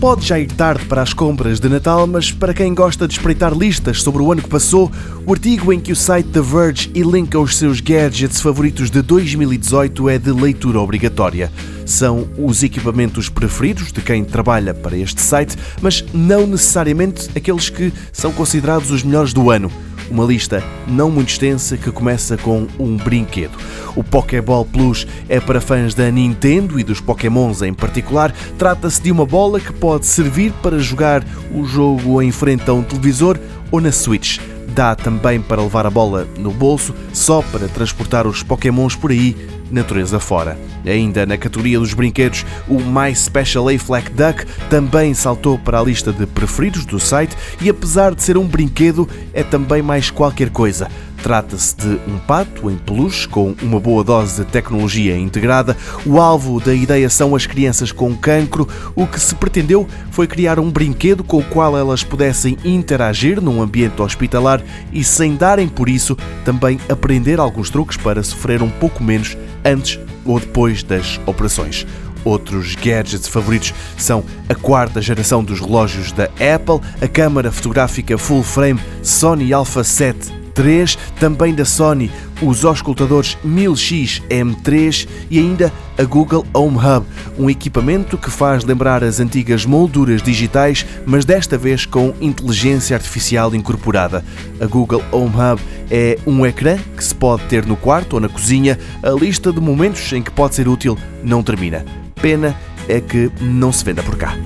Pode já ir tarde para as compras de Natal, mas para quem gosta de espreitar listas sobre o ano que passou, o artigo em que o site The Verge elenca os seus gadgets favoritos de 2018 é de leitura obrigatória. São os equipamentos preferidos de quem trabalha para este site, mas não necessariamente aqueles que são considerados os melhores do ano. Uma lista não muito extensa que começa com um brinquedo. O Pokéball Plus é para fãs da Nintendo e dos Pokémons em particular. Trata-se de uma bola que pode servir para jogar o jogo em frente a um televisor ou na Switch. Dá também para levar a bola no bolso, só para transportar os Pokémons por aí natureza fora. Ainda na categoria dos brinquedos, o My Special A-Flack Duck também saltou para a lista de preferidos do site e apesar de ser um brinquedo, é também mais qualquer coisa. Trata-se de um pato em peluche com uma boa dose de tecnologia integrada. O alvo da ideia são as crianças com cancro. O que se pretendeu foi criar um brinquedo com o qual elas pudessem interagir num ambiente hospitalar e, sem darem por isso, também aprender alguns truques para sofrer um pouco menos antes ou depois das operações. Outros gadgets favoritos são a quarta geração dos relógios da Apple, a câmara fotográfica full frame Sony Alpha 7 3, também da Sony, os auscultadores 1000X M3 e ainda a Google Home Hub, um equipamento que faz lembrar as antigas molduras digitais, mas desta vez com inteligência artificial incorporada. A Google Home Hub é um ecrã que se pode ter no quarto ou na cozinha. A lista de momentos em que pode ser útil não termina. Pena é que não se venda por cá.